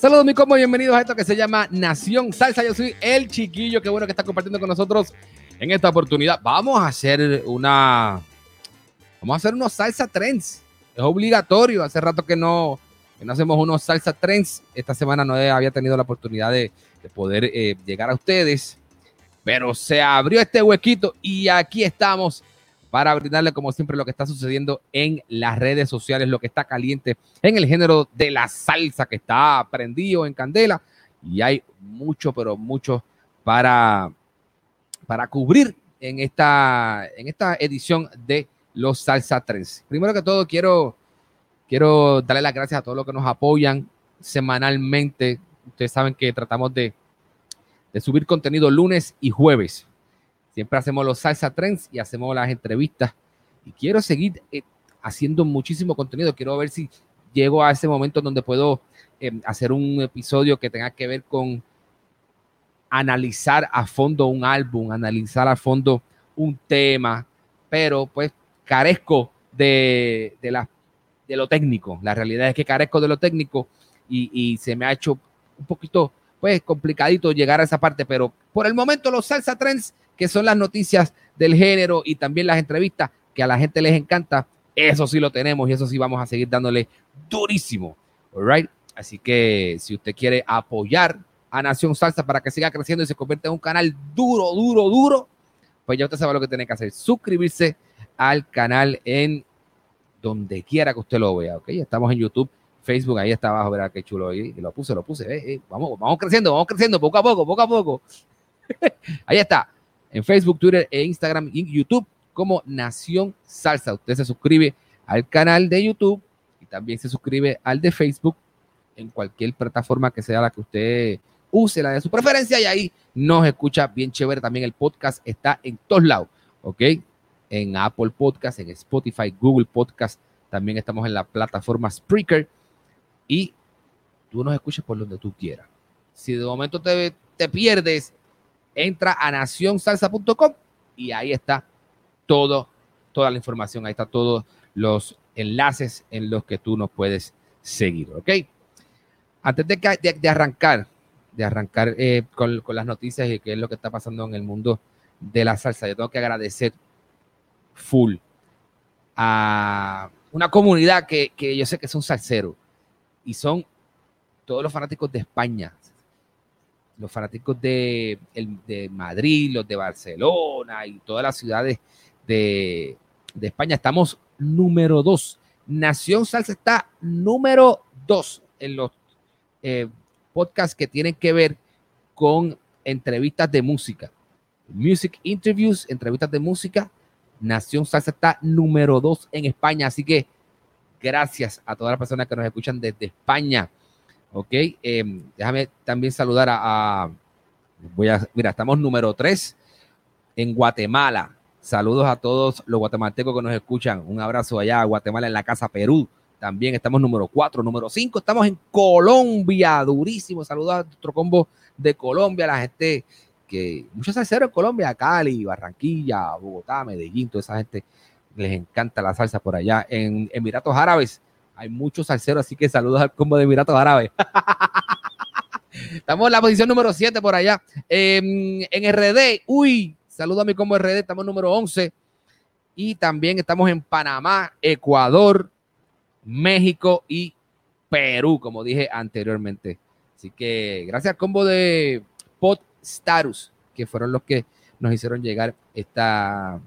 Saludos, mi combo, bienvenidos a esto que se llama Nación Salsa. Yo soy el chiquillo, qué bueno que está compartiendo con nosotros en esta oportunidad. Vamos a hacer una. Vamos a hacer unos salsa trends. Es obligatorio. Hace rato que no, que no hacemos unos salsa trends. Esta semana no había tenido la oportunidad de, de poder eh, llegar a ustedes. Pero se abrió este huequito y aquí estamos para brindarle como siempre lo que está sucediendo en las redes sociales, lo que está caliente en el género de la salsa que está prendido en candela y hay mucho, pero mucho para, para cubrir en esta, en esta edición de los Salsa Trends. Primero que todo, quiero, quiero darle las gracias a todos los que nos apoyan semanalmente. Ustedes saben que tratamos de, de subir contenido lunes y jueves. Siempre hacemos los salsa trends y hacemos las entrevistas. Y quiero seguir eh, haciendo muchísimo contenido. Quiero ver si llego a ese momento donde puedo eh, hacer un episodio que tenga que ver con analizar a fondo un álbum, analizar a fondo un tema, pero pues carezco de, de lo técnico. La realidad es que carezco de lo técnico y, y se me ha hecho un poquito pues complicadito llegar a esa parte, pero por el momento los salsa trends que son las noticias del género y también las entrevistas que a la gente les encanta. Eso sí lo tenemos y eso sí vamos a seguir dándole durísimo. All right? Así que si usted quiere apoyar a Nación Salsa para que siga creciendo y se convierta en un canal duro, duro, duro, pues ya usted sabe lo que tiene que hacer. Suscribirse al canal en donde quiera que usted lo vea. Ok, estamos en YouTube, Facebook, ahí está abajo, verá qué chulo. Ahí lo puse, lo puse. Eh, eh, vamos, vamos creciendo, vamos creciendo poco a poco, poco a poco. ahí está en Facebook, Twitter e Instagram y YouTube como Nación Salsa. Usted se suscribe al canal de YouTube y también se suscribe al de Facebook en cualquier plataforma que sea la que usted use, la de su preferencia, y ahí nos escucha bien chévere. También el podcast está en todos lados, ¿ok? En Apple Podcast, en Spotify, Google Podcast, también estamos en la plataforma Spreaker y tú nos escuchas por donde tú quieras. Si de momento te, te pierdes entra a nacionsalsa.com y ahí está todo, toda la información, ahí está todos los enlaces en los que tú nos puedes seguir, ¿ok? Antes de, de, de arrancar, de arrancar eh, con, con, las noticias y qué es lo que está pasando en el mundo de la salsa, yo tengo que agradecer full a una comunidad que, que yo sé que son salseros y son todos los fanáticos de España, los fanáticos de, el, de, Madrid, los de Barcelona y todas las ciudades de, de España. Estamos número dos. Nación Salsa está número dos en los eh, podcasts que tienen que ver con entrevistas de música. Music Interviews, entrevistas de música. Nación Salsa está número dos en España. Así que gracias a todas las personas que nos escuchan desde España. Ok, eh, déjame también saludar a, voy a, mira, estamos número 3 en Guatemala. Saludos a todos los guatemaltecos que nos escuchan. Un abrazo allá a Guatemala en la casa Perú. También estamos número 4, número 5. Estamos en Colombia, durísimo. Saludos a nuestro combo de Colombia, la gente que, muchos salseros en Colombia, Cali, Barranquilla, Bogotá, Medellín, toda esa gente les encanta la salsa por allá. En Emiratos Árabes, hay muchos salseros, así que saludos al combo de Emiratos Árabes. estamos en la posición número 7 por allá. Eh, en RD, uy, saludo a mi combo RD, estamos número 11. Y también estamos en Panamá, Ecuador, México y Perú, como dije anteriormente. Así que gracias al combo de Podstarus, que fueron los que nos hicieron llegar esta,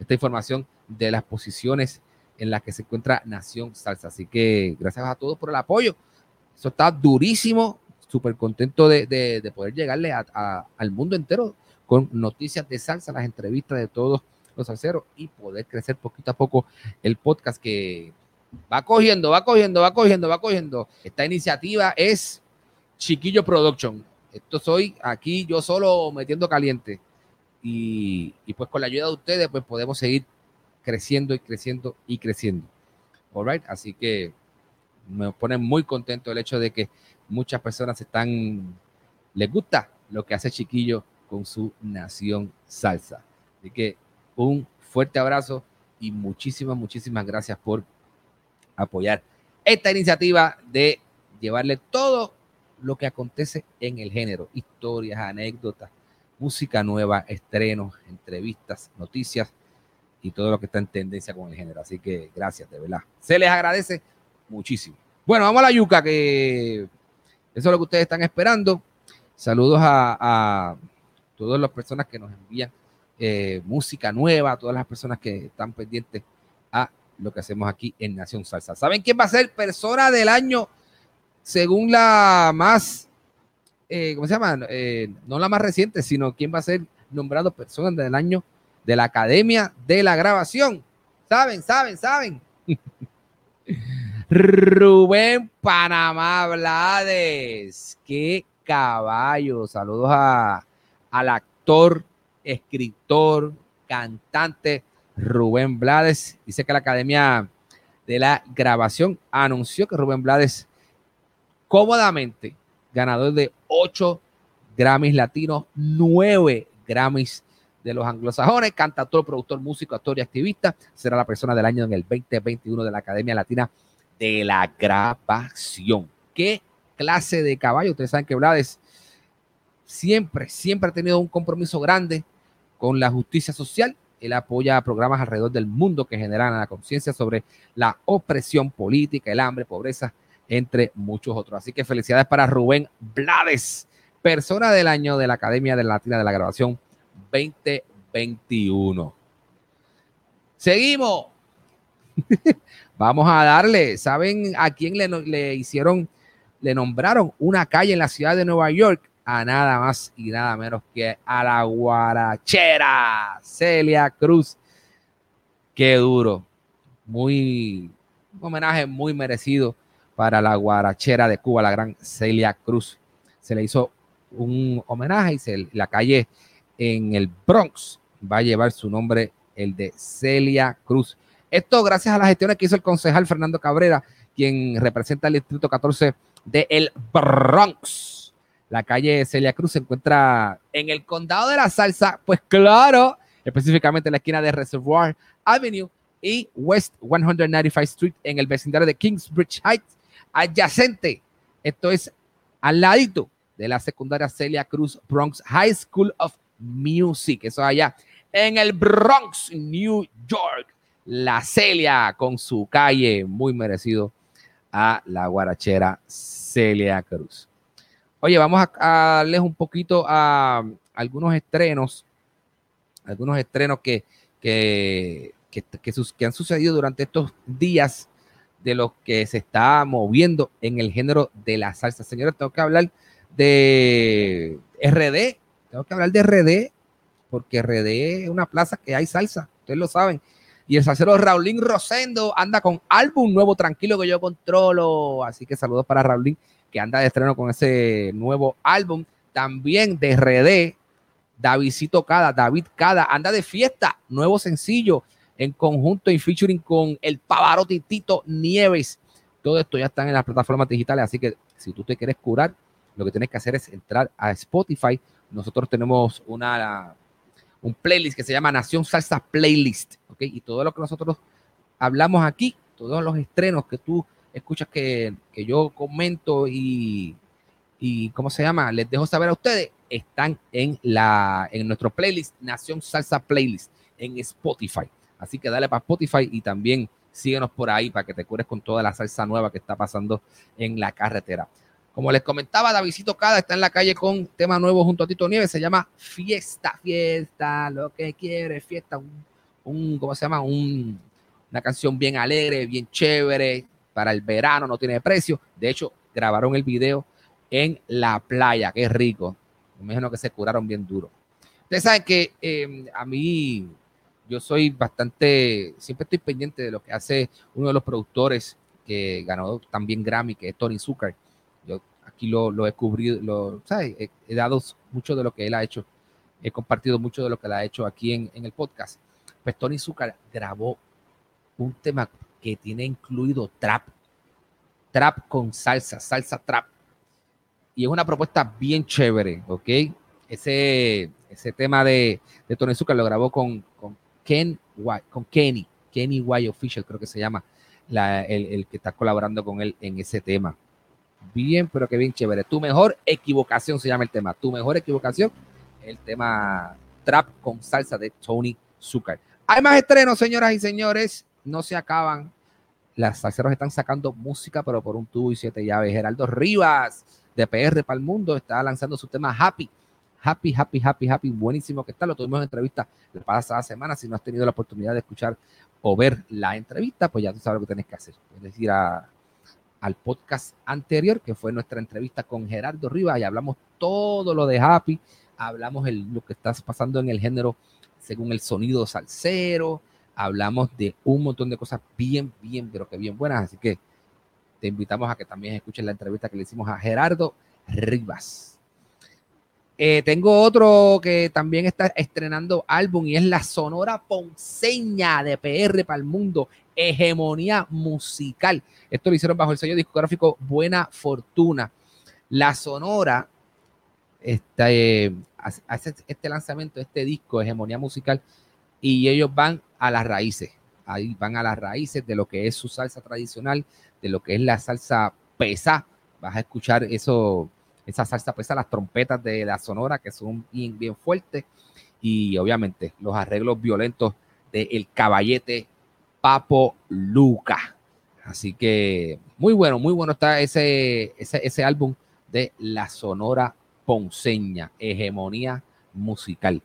esta información de las posiciones en las que se encuentra Nación Salsa. Así que gracias a todos por el apoyo. Eso está durísimo. Súper contento de, de, de, poder llegarle a, a, al mundo entero con noticias de salsa, las entrevistas de todos los salseros y poder crecer poquito a poco el podcast que va cogiendo, va cogiendo, va cogiendo, va cogiendo. Esta iniciativa es Chiquillo Production. Esto soy aquí yo solo metiendo caliente. Y, y, pues con la ayuda de ustedes, pues podemos seguir creciendo y creciendo y creciendo. All right? Así que me pone muy contento el hecho de que muchas personas están, les gusta lo que hace Chiquillo con su nación salsa. Así que un fuerte abrazo y muchísimas, muchísimas gracias por apoyar esta iniciativa de llevarle todo lo que acontece en el género, historias, anécdotas, música nueva, estrenos, entrevistas, noticias y todo lo que está en tendencia con el género. Así que gracias, de verdad. Se les agradece muchísimo. Bueno, vamos a la yuca, que eso es lo que ustedes están esperando. Saludos a, todas las personas que nos envían eh, música nueva, a todas las personas que están pendientes a lo que hacemos aquí en Nación Salsa. ¿Saben quién va a ser persona del año según la más, eh, ¿cómo se llama? Eh, no la más reciente, sino quién va a ser nombrado persona del año de la Academia de la Grabación? ¿Saben? ¿Saben? ¿Saben? Rubén Panamá Blades. Qué caballo. Saludos a, al actor, escritor, cantante Rubén Blades. Dice que la Academia de la Grabación anunció que Rubén Blades cómodamente ganador de ocho Grammys latinos, nueve Grammys de los anglosajones, cantautor, productor, músico, actor y activista. Será la persona del año en el 2021 de la Academia Latina de la Grabación. ¿Qué clase de caballo? Ustedes saben que Blades siempre, siempre ha tenido un compromiso grande con la justicia social. Él apoya programas alrededor del mundo que generan la conciencia sobre la opresión política, el hambre, pobreza, entre muchos otros. Así que felicidades para Rubén Blades, persona del año de la Academia de la Latina de la Grabación 2021. Seguimos. Vamos a darle, ¿saben a quién le, hicieron, le nombraron una calle en la ciudad de Nueva York? A nada más y nada menos que a la guarachera Celia Cruz. Qué duro. Muy, un homenaje muy merecido para la guarachera de Cuba, la gran Celia Cruz. Se le hizo un homenaje y se, la calle en el Bronx va a llevar su nombre, el de Celia Cruz. Esto gracias a las gestiones que hizo el concejal Fernando Cabrera, quien representa el distrito 14 de el Bronx. La calle Celia Cruz se encuentra en el condado de la salsa, pues claro, específicamente en la esquina de Reservoir Avenue y West 195 Street en el vecindario de Kingsbridge Heights, adyacente. Esto es al ladito de la secundaria Celia Cruz Bronx High School of Music. Eso allá en el Bronx, New York. La Celia con su calle, muy merecido a la guarachera Celia Cruz. Oye, vamos a, darles un poquito a algunos estrenos, algunos estrenos que, que, que, que, sus, que han sucedido durante estos días de lo que se está moviendo en el género de la salsa. Señores, tengo que hablar de RD, tengo que hablar de RD, porque RD es una plaza que hay salsa, ustedes lo saben. Y el salsero Raulín Rosendo anda con álbum nuevo, tranquilo que yo controlo. Así que saludos para Raulín, que anda de estreno con ese nuevo álbum. También de RD, Davidcito Cada, David Cada, anda de fiesta, nuevo sencillo en conjunto y featuring con el Pavarotti Tito Nieves. Todo esto ya está en las plataformas digitales, así que si tú te quieres curar, lo que tienes que hacer es entrar a Spotify. Nosotros tenemos una, un playlist que se llama Nación Salsa Playlist, ¿ok? Y todo lo que nosotros hablamos aquí, todos los estrenos que tú escuchas que, que yo comento y, y, ¿cómo se llama? Les dejo saber a ustedes, están en, la, en nuestro playlist, Nación Salsa Playlist, en Spotify. Así que dale para Spotify y también síguenos por ahí para que te cures con toda la salsa nueva que está pasando en la carretera. Como les comentaba, Davidito Cada está en la calle con tema nuevo junto a Tito Nieves. Se llama Fiesta, Fiesta, lo que quiere, fiesta. Un, un ¿cómo se llama? Un, una canción bien alegre, bien chévere para el verano, no tiene precio. De hecho, grabaron el video en la playa, que es rico. Me imagino que se curaron bien duro. Ustedes saben que eh, a mí, yo soy bastante, siempre estoy pendiente de lo que hace uno de los productores que ganó también Grammy, que es Tony Zucker aquí lo, he cubrido, lo, He, dado mucho de lo que él ha hecho, he compartido mucho de lo que él ha hecho aquí en, el podcast. Pues Tony Zucker grabó un tema que tiene incluido trap, trap con salsa, salsa trap. Y es una propuesta bien chévere, ¿ok? Ese, ese tema de, Tony Zucker lo grabó con, con, Ken, con Kenny, Kenny White Official, creo que se llama, la, el, el que está colaborando con él en ese tema bien, pero que bien chévere. Tu mejor equivocación se llama el tema. Tu mejor equivocación, el tema Trap con salsa de Tony Zucker. Hay más estrenos, señoras y señores. No se acaban. Las salseros están sacando música, pero por un tubo y siete llaves. Geraldo Rivas, de PR para el mundo, está lanzando su tema Happy. Happy, happy, happy, happy. Buenísimo que está. Lo tuvimos en entrevista la pasada semana. Si no has tenido la oportunidad de escuchar o ver la entrevista, pues ya tú sabes lo que tienes que hacer. Es decir, a al podcast anterior, que fue nuestra entrevista con Gerardo Rivas, y hablamos todo lo de Happy, hablamos de lo que está pasando en el género según el sonido salsero, hablamos de un montón de cosas bien, bien, pero que bien buenas, así que te invitamos a que también escuchen la entrevista que le hicimos a Gerardo Rivas. Eh, tengo otro que también está estrenando álbum y es la Sonora Ponceña de PR para el mundo, Hegemonía Musical. Esto lo hicieron bajo el sello discográfico Buena Fortuna. La Sonora este, hace este lanzamiento, este disco, Hegemonía Musical, y ellos van a las raíces. Ahí van a las raíces de lo que es su salsa tradicional, de lo que es la salsa pesa. Vas a escuchar eso esa salsa pesa, las trompetas de la sonora que son bien, fuertes y obviamente los arreglos violentos de El Caballete Papo Luca. Así que muy bueno, muy bueno está ese, ese, ese álbum de la Sonora Ponceña, Hegemonía Musical.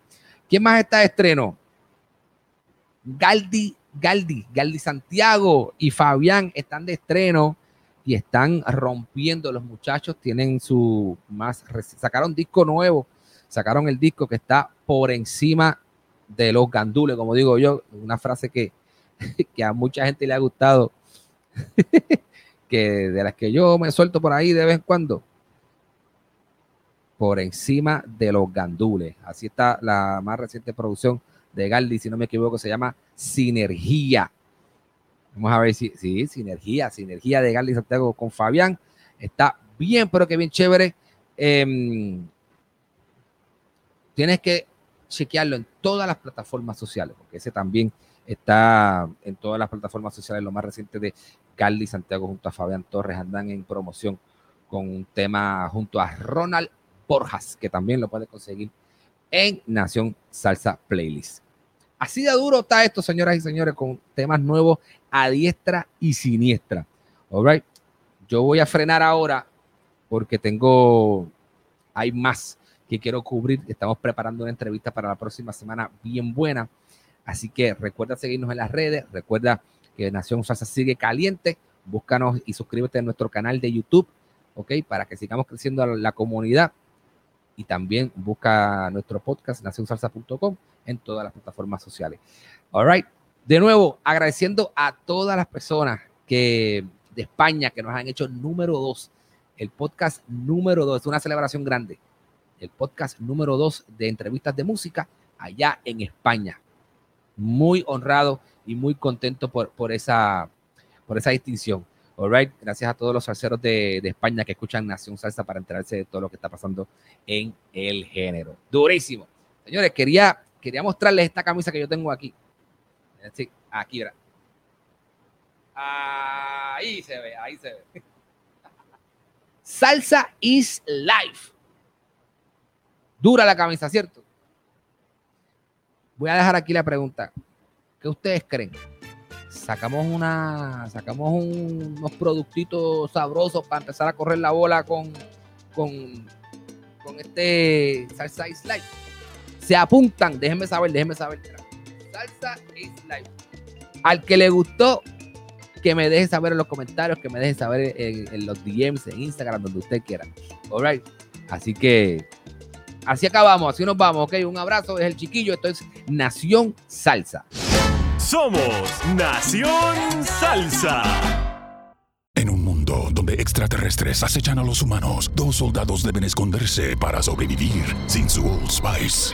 ¿Quién más está de estreno? Galdi, Galdi, Galdi Santiago y Fabián están de estreno y están rompiendo los muchachos, tienen su más, sacaron disco nuevo, sacaron el disco que está por encima de los gandules, como digo yo, una frase que, que a mucha gente le ha gustado, que de las que yo me suelto por ahí de vez en cuando, por encima de los gandules. Así está la más reciente producción de Galdi, si no me equivoco, se llama Sinergia. Vamos a ver si, sí, sinergia, sinergia de Gali Santiago con Fabián. Está bien, pero que bien chévere. Em, tienes que chequearlo en todas las plataformas sociales, porque ese también está en todas las plataformas sociales. Lo más reciente de Carly Santiago junto a Fabián Torres andan en promoción con un tema junto a Ronald Borjas, que también lo puede conseguir en Nación Salsa Playlist. Así de duro está esto, señoras y señores, con temas nuevos a diestra y siniestra. All right. Yo voy a frenar ahora porque tengo, hay más que quiero cubrir. Estamos preparando una entrevista para la próxima semana bien buena. Así que recuerda seguirnos en las redes. Recuerda que Nación Salsa sigue caliente. Búscanos y suscríbete a nuestro canal de YouTube, ¿ok? Para que sigamos creciendo la comunidad. Y también busca nuestro podcast, nacionsalsa.com, en todas las plataformas sociales. All right. De nuevo, agradeciendo a todas las personas que de España que nos han hecho número dos, el podcast número dos, es una celebración grande, el podcast número dos de entrevistas de música allá en España. Muy honrado y muy contento por, por, esa, por esa distinción. All. Gracias a todos los salseros de, de, España que escuchan Nación Salsa para enterarse de todo lo que está pasando en el género. Durísimo. Señores, quería, quería mostrarles esta camisa que yo tengo aquí. Aquí. Ahí se ve, ahí se ve. Salsa is life. Dura la camisa, ¿cierto? Voy a dejar aquí la pregunta. ¿Qué ustedes creen? sacamos una, sacamos un- unos productitos sabrosos para empezar a correr la bola con, con, con este Salsa is Life. Se apuntan, déjenme saber, déjenme saber. Salsa is Life. Al que le gustó, que me deje saber en los comentarios, que me deje saber en, en los DMs, en Instagram, donde usted quiera. Alright. Así que así acabamos, así nos vamos, ok. Un abrazo, es el chiquillo, esto es Nación Salsa. Somos Nación Salsa. En un mundo donde extraterrestres acechan a los humanos, dos soldados deben esconderse para sobrevivir sin su Old Spice.